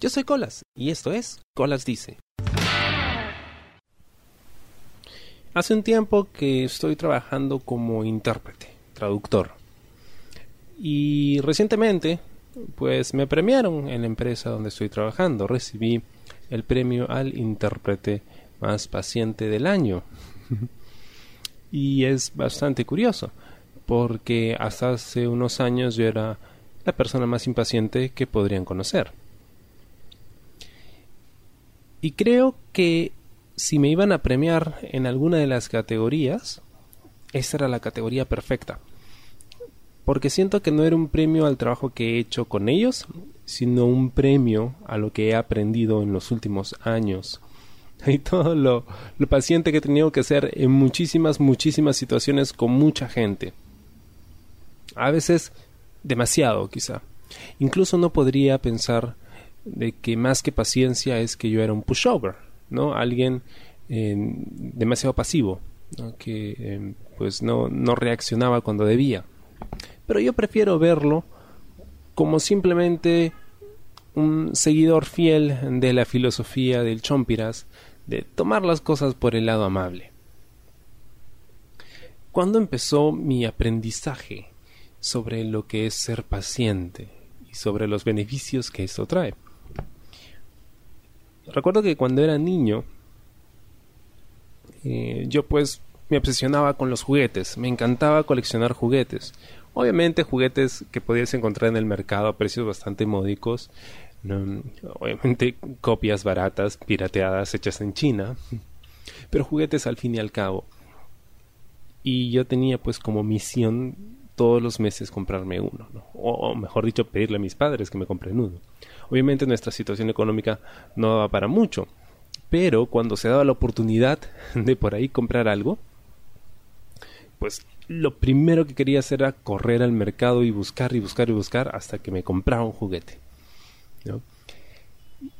Yo soy Colas y esto es Colas Dice. Hace un tiempo que estoy trabajando como intérprete, traductor. Y recientemente, pues me premiaron en la empresa donde estoy trabajando. Recibí el premio al intérprete más paciente del año. y es bastante curioso, porque hasta hace unos años yo era la persona más impaciente que podrían conocer. Y creo que si me iban a premiar en alguna de las categorías, esta era la categoría perfecta. Porque siento que no era un premio al trabajo que he hecho con ellos, sino un premio a lo que he aprendido en los últimos años. Y todo lo, lo paciente que he tenido que ser en muchísimas, muchísimas situaciones con mucha gente. A veces demasiado, quizá. Incluso no podría pensar de que más que paciencia es que yo era un pushover, ¿no? Alguien eh, demasiado pasivo, que eh, pues no, no reaccionaba cuando debía. Pero yo prefiero verlo como simplemente un seguidor fiel de la filosofía del Chompiras de tomar las cosas por el lado amable. ¿Cuándo empezó mi aprendizaje sobre lo que es ser paciente y sobre los beneficios que esto trae? Recuerdo que cuando era niño, eh, yo pues me obsesionaba con los juguetes, me encantaba coleccionar juguetes. Obviamente juguetes que podías encontrar en el mercado a precios bastante módicos, obviamente copias baratas, pirateadas, hechas en China, pero juguetes al fin y al cabo. Y yo tenía pues como misión todos los meses comprarme uno, o, mejor dicho, pedirle a mis padres que me compren uno. Obviamente nuestra situación económica no daba para mucho, pero cuando se daba la oportunidad de por ahí comprar algo, pues lo primero que quería hacer era correr al mercado y buscar y buscar y buscar hasta que me compraba un juguete. ¿no?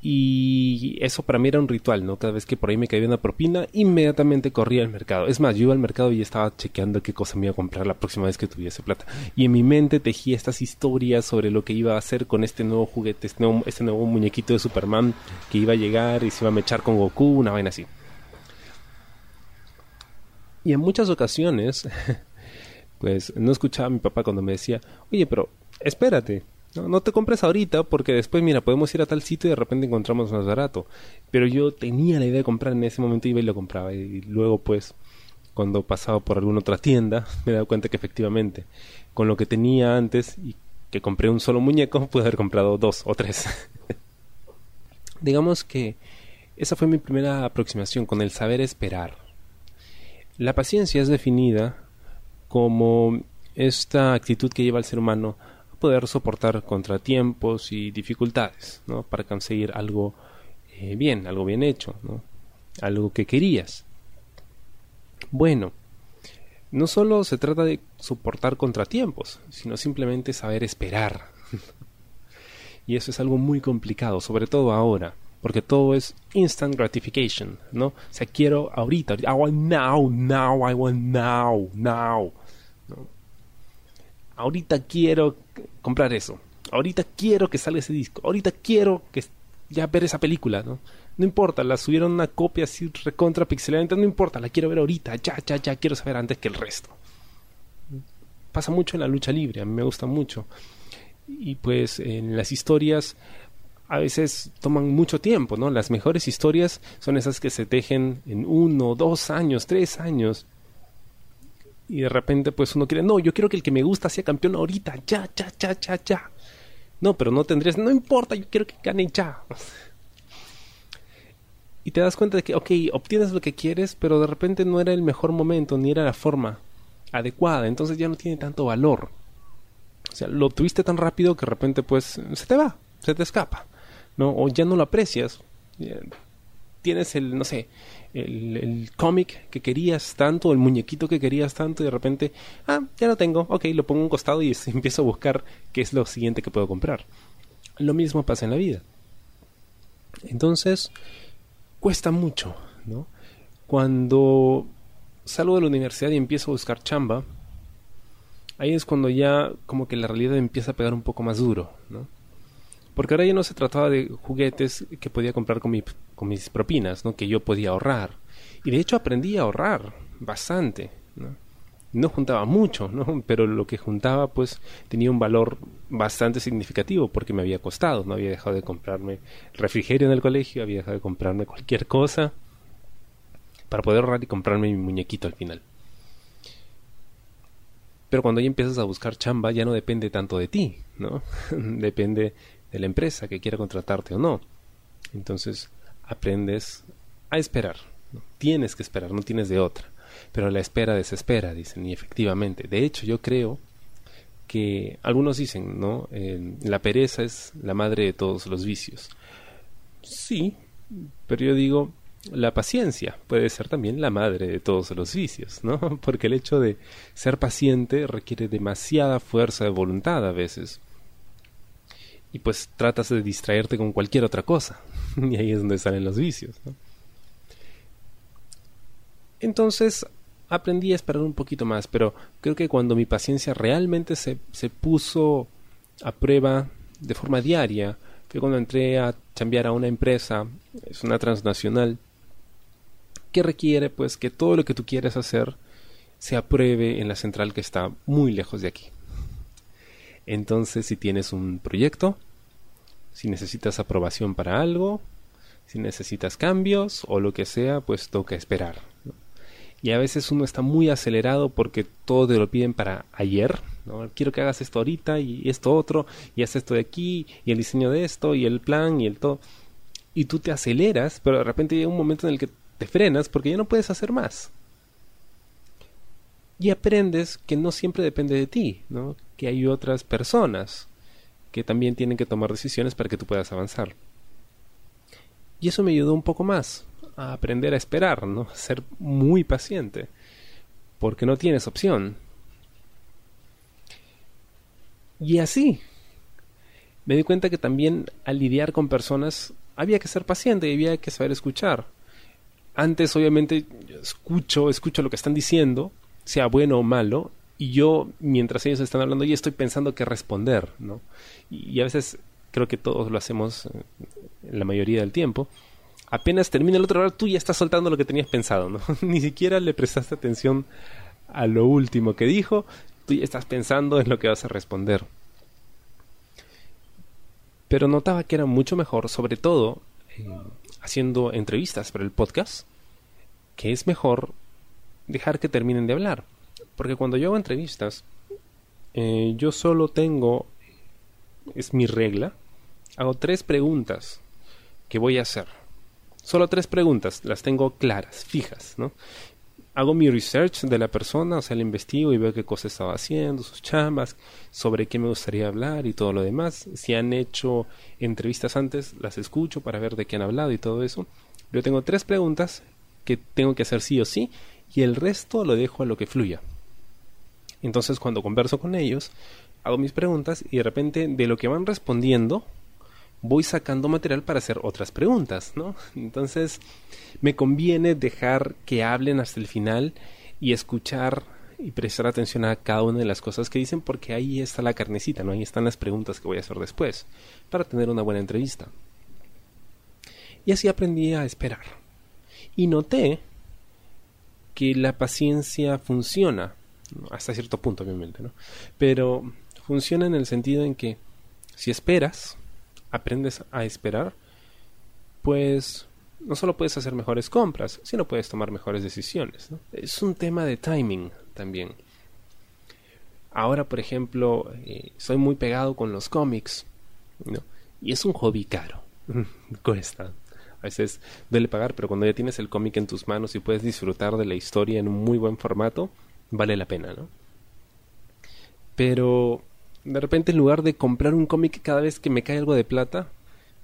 Y eso para mí era un ritual, ¿no? Cada vez que por ahí me caía una propina, inmediatamente corría al mercado. Es más, yo iba al mercado y estaba chequeando qué cosa me iba a comprar la próxima vez que tuviese plata. Y en mi mente tejía estas historias sobre lo que iba a hacer con este nuevo juguete, este nuevo, este nuevo muñequito de Superman que iba a llegar y se iba a mechar con Goku, una vaina así. Y en muchas ocasiones, pues no escuchaba a mi papá cuando me decía, oye, pero espérate, no, te compres ahorita porque después, mira, podemos ir a tal sitio y de repente encontramos más barato. Pero yo tenía la idea de comprar en ese momento, iba y lo compraba. Y luego, pues, cuando pasaba por alguna otra tienda, me he dado cuenta que efectivamente, con lo que tenía antes y que compré un solo muñeco, pude haber comprado dos o tres. Digamos que esa fue mi primera aproximación con el saber esperar. La paciencia es definida como esta actitud que lleva al ser humano poder soportar contratiempos y dificultades. Para conseguir algo eh, bien, algo bien hecho. Algo que querías. Bueno, no solo se trata de soportar contratiempos, sino simplemente saber esperar. y eso es algo muy complicado, sobre todo ahora, porque todo es instant gratification, ¿no? O sea, quiero ahorita, I want now, now, I want now, now. ¿no? Ahorita quiero comprar eso, ahorita quiero que salga ese disco, ahorita quiero que ya ver esa película, ¿no? No importa, la subieron una copia así recontra pixelada, no importa, la quiero ver ahorita, ya, ya, ya, quiero saber antes que el resto. Pasa mucho en la lucha libre, a mí me gusta mucho. Y pues en las historias a veces toman mucho tiempo, ¿no? Las mejores historias son esas que se tejen en uno, dos años, tres años y de repente pues uno quiere, no, yo quiero que el que me gusta sea campeón ahorita, ya, ya, ya, ya, ya. No, pero no tendrías, no importa, yo quiero que gane ya. Y te das cuenta de que, ok, obtienes lo que quieres, pero de repente no era el mejor momento, ni era la forma adecuada, entonces ya no tiene tanto valor. O sea, lo tuviste tan rápido que de repente pues se te va, se te escapa, ¿no? O ya no lo aprecias. Tienes el, no sé, el, cómic que querías tanto, el muñequito que querías tanto, y de repente, ah, ya lo tengo, ok, lo pongo a un costado y empiezo a buscar qué es lo siguiente que puedo comprar. Lo mismo pasa en la vida. Entonces, cuesta mucho, ¿no? Cuando salgo de la universidad y empiezo a buscar chamba, ahí es cuando ya como que la realidad empieza a pegar un poco más duro, ¿no? Porque ahora ya no se trataba de juguetes que podía comprar con, con mis propinas, ¿no? Que yo podía ahorrar. Y de hecho aprendí a ahorrar bastante, ¿no? no juntaba mucho, ¿no? Pero lo que juntaba pues tenía un valor bastante significativo porque me había costado, no había dejado de comprarme refrigerio en el colegio, había dejado de comprarme cualquier cosa para poder ahorrar y comprarme mi muñequito al final. Pero cuando ya empiezas a buscar chamba ya no depende tanto de ti, ¿no? depende de la empresa que quiera contratarte o no. Entonces aprendes a esperar. Tienes que esperar, no tienes de otra. Pero la espera desespera, dicen, y efectivamente. De hecho, yo creo que algunos dicen, ¿no? la pereza es la madre de todos los vicios. Sí, pero yo digo, la paciencia puede ser también la madre de todos los vicios, ¿no? Porque el hecho de ser paciente requiere demasiada fuerza de voluntad a veces. Y pues tratas de distraerte con cualquier otra cosa. y ahí es donde salen los vicios, ¿no? Entonces aprendí a esperar un poquito más, pero creo que cuando mi paciencia realmente se, se puso a prueba de forma diaria, fue cuando entré a cambiar a una empresa, es una transnacional, que requiere pues que todo lo que tú quieres hacer se apruebe en la central que está muy lejos de aquí. Entonces, si tienes un proyecto, si necesitas aprobación para algo, si necesitas cambios o lo que sea, pues toca esperar y a veces uno está muy acelerado porque todo te lo piden para ayer, ¿no? Quiero que hagas esto ahorita y esto otro, y haz esto de aquí, y el diseño de esto, y el plan, y el todo. Y tú te aceleras, pero de repente llega un momento en el que te frenas porque ya no puedes hacer más. Y aprendes que no siempre depende de ti, ¿no? Que hay otras personas que también tienen que tomar decisiones para que tú puedas avanzar. Y eso me ayudó un poco más, a aprender a esperar, ¿no? ser muy paciente, porque no tienes opción. Y así, me di cuenta que también al lidiar con personas había que ser paciente y había que saber escuchar. Antes, obviamente, escucho, escucho lo que están diciendo, sea bueno o malo, y yo, mientras ellos están hablando, ya estoy pensando qué responder, ¿no? Y, a veces creo que todos lo hacemos eh, la mayoría del tiempo apenas termina el otro lado, tú ya estás soltando lo que tenías pensado, ¿no? Ni siquiera le prestaste atención a lo último que dijo, tú ya estás pensando en lo que vas a responder. Pero notaba que era mucho mejor, sobre todo eh, haciendo entrevistas para el podcast, que es mejor dejar que terminen de hablar. Porque cuando yo hago entrevistas, eh, yo solo tengo, es mi regla, hago tres preguntas que voy a hacer Solo tres preguntas, las tengo claras, fijas, ¿no? Hago mi research de la persona, o sea, le investigo y veo qué cosas estaba haciendo, sus chambas, sobre qué me gustaría hablar y todo lo demás. Si han hecho entrevistas antes, las escucho para ver de qué han hablado y todo eso. Yo tengo tres preguntas que tengo que hacer sí o sí y el resto lo dejo a lo que fluya. Entonces, cuando converso con ellos, hago mis preguntas y de repente de lo que van respondiendo, voy sacando material para hacer otras preguntas, ¿no? Entonces, me conviene dejar que hablen hasta el final y escuchar y prestar atención a cada una de las cosas que dicen porque ahí está la carnecita, ¿no? Ahí están las preguntas que voy a hacer después para tener una buena entrevista. Y así aprendí a esperar. Y noté que la paciencia funciona, hasta cierto punto obviamente, ¿no? Pero funciona en el sentido en que si esperas, aprendes a esperar, pues no solo puedes hacer mejores compras, sino puedes tomar mejores decisiones. Es un tema de timing también. Ahora, por ejemplo, eh, soy muy pegado con los cómics, y es un hobby caro. Cuesta. A veces duele pagar, pero cuando ya tienes el cómic en tus manos y puedes disfrutar de la historia en un muy buen formato, vale la pena, ¿no? Pero de repente en lugar de comprar un cómic cada vez que me cae algo de plata,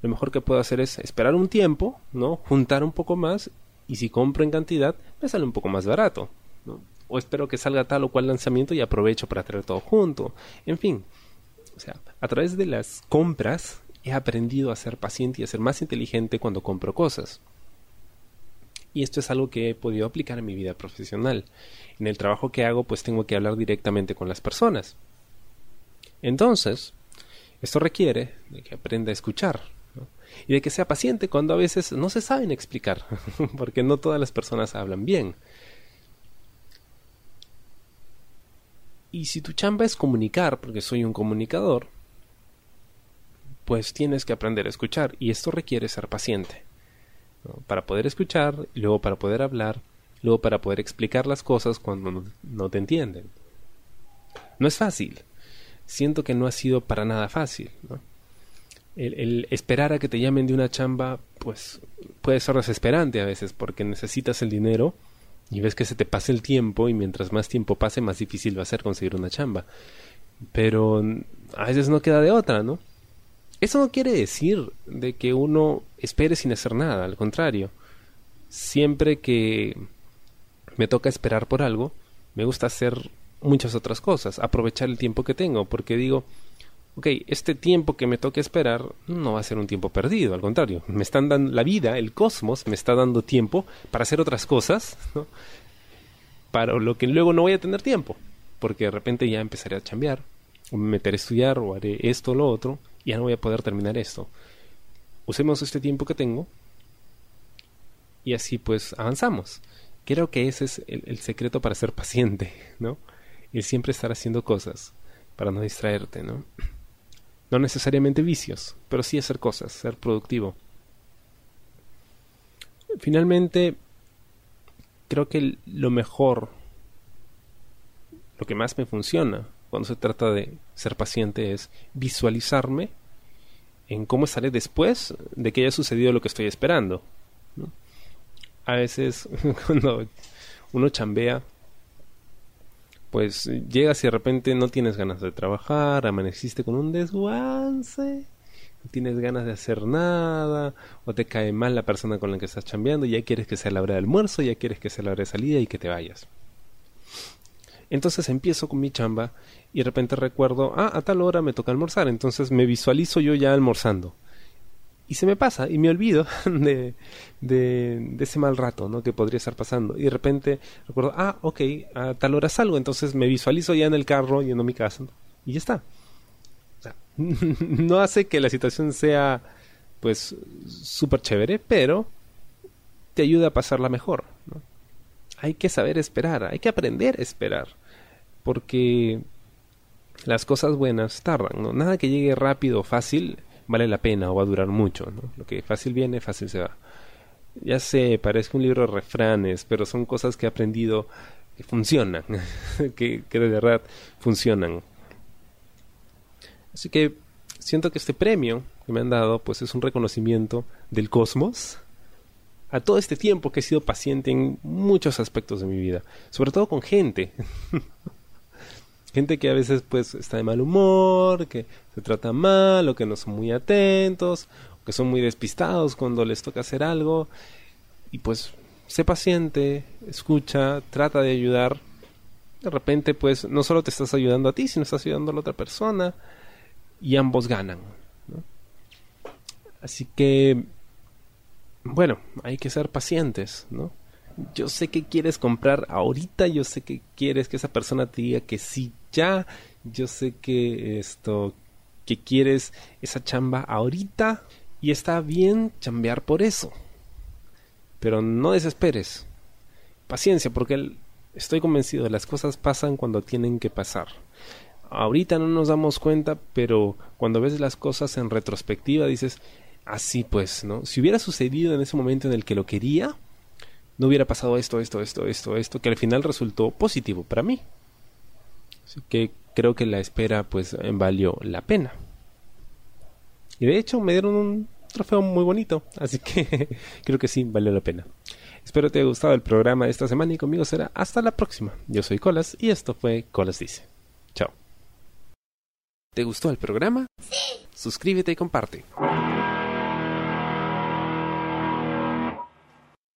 lo mejor que puedo hacer es esperar un tiempo, ¿no? Juntar un poco más y si compro en cantidad, me sale un poco más barato, ¿no? O espero que salga tal o cual lanzamiento y aprovecho para traer todo junto. En fin, o sea, a través de las compras he aprendido a ser paciente y a ser más inteligente cuando compro cosas. Y esto es algo que he podido aplicar en mi vida profesional. En el trabajo que hago, pues tengo que hablar directamente con las personas. Entonces, Esto requiere de que aprenda a escuchar y de que sea paciente cuando a veces no se saben explicar, porque no todas las personas hablan bien. Y si tu chamba es comunicar, porque soy un comunicador, pues tienes que aprender a escuchar y esto requiere ser paciente. Para poder escuchar, luego para poder hablar, luego para poder explicar las cosas cuando no, te entienden. No es fácil. Siento que no ha sido para nada fácil. El, el, esperar a que te llamen de una chamba, pues puede ser desesperante a veces porque necesitas el dinero y ves que se te pasa el tiempo y mientras más tiempo pase más difícil va a ser conseguir una chamba. Pero a veces no queda de otra, ¿no? Eso no quiere decir de que uno espere sin hacer nada, al contrario. Siempre que me toca esperar por algo, me gusta hacer muchas otras cosas, aprovechar el tiempo que tengo, porque digo, ok, este tiempo que me toca esperar no va a ser un tiempo perdido, al contrario, me están dando la vida, el cosmos me está dando tiempo para hacer otras cosas, ¿no? para lo que luego no voy a tener tiempo, porque de repente ya empezaré a chambear, me meteré a estudiar, o haré esto o lo otro, ya no voy a poder terminar esto. Usemos este tiempo que tengo y así pues avanzamos. Creo que ese es el, secreto para ser paciente, ¿no? El siempre estar haciendo cosas para no distraerte, ¿no? No necesariamente vicios, pero sí hacer cosas, ser productivo. Finalmente, creo que lo mejor, lo que más me funciona cuando se trata de ser paciente es visualizarme en cómo estaré después de que haya sucedido lo que estoy esperando. A veces cuando uno chambea pues llegas y de repente no tienes ganas de trabajar, amaneciste con un desguance, no tienes ganas de hacer nada, o te cae mal la persona con la que estás chambeando, ya quieres que sea la hora de almuerzo, ya quieres que sea la hora de salida y que te vayas. Entonces empiezo con mi chamba y de repente recuerdo, ah, a tal hora me toca almorzar, entonces me visualizo yo ya almorzando y se me pasa y me olvido de, de, ese mal rato ¿no? que podría estar pasando. Y de repente recuerdo, ah, ok, a tal hora salgo, entonces me visualizo ya en el carro yendo a mi casa y ya está. no hace que la situación sea pues súper chévere, pero te ayuda a pasarla mejor. Hay que saber esperar, hay que aprender a esperar, porque las cosas buenas tardan, ¿no? Nada que llegue rápido o fácil vale la pena o va a durar mucho. Lo que fácil viene, fácil se va. Ya sé, parece un libro de refranes, pero son cosas que he aprendido que funcionan, que, que de verdad funcionan. Así que siento que este premio que me han dado pues es un reconocimiento del cosmos a todo este tiempo que he sido paciente en muchos aspectos de mi vida, sobre todo con gente. gente que a veces pues está de mal humor, que se trata mal o que no son muy atentos, o que son muy despistados cuando les toca hacer algo y pues sé paciente, escucha, trata de ayudar. De repente pues no solo te estás ayudando a ti, sino estás ayudando a la otra persona y ambos ganan. Así que bueno, hay que ser pacientes, ¿no? Yo sé que quieres comprar ahorita, yo sé que quieres que esa persona te diga que sí ya, yo sé que esto que quieres esa chamba ahorita y está bien chambear por eso. Pero no desesperes. Paciencia, porque estoy convencido, las cosas pasan cuando tienen que pasar. Ahorita no nos damos cuenta, pero cuando ves las cosas en retrospectiva dices, así pues, ¿no? Si hubiera sucedido en ese momento en el que lo quería, no hubiera pasado esto, esto, esto, esto, esto, que al final resultó positivo para mí. Así que creo que la espera pues valió la pena. Y de hecho me dieron un trofeo muy bonito, así que creo que sí valió la pena. Espero te haya gustado el programa de esta semana y conmigo será hasta la próxima. Yo soy Colas y esto fue Colas Dice. Chao. ¿Te gustó el programa? Sí. Suscríbete y comparte.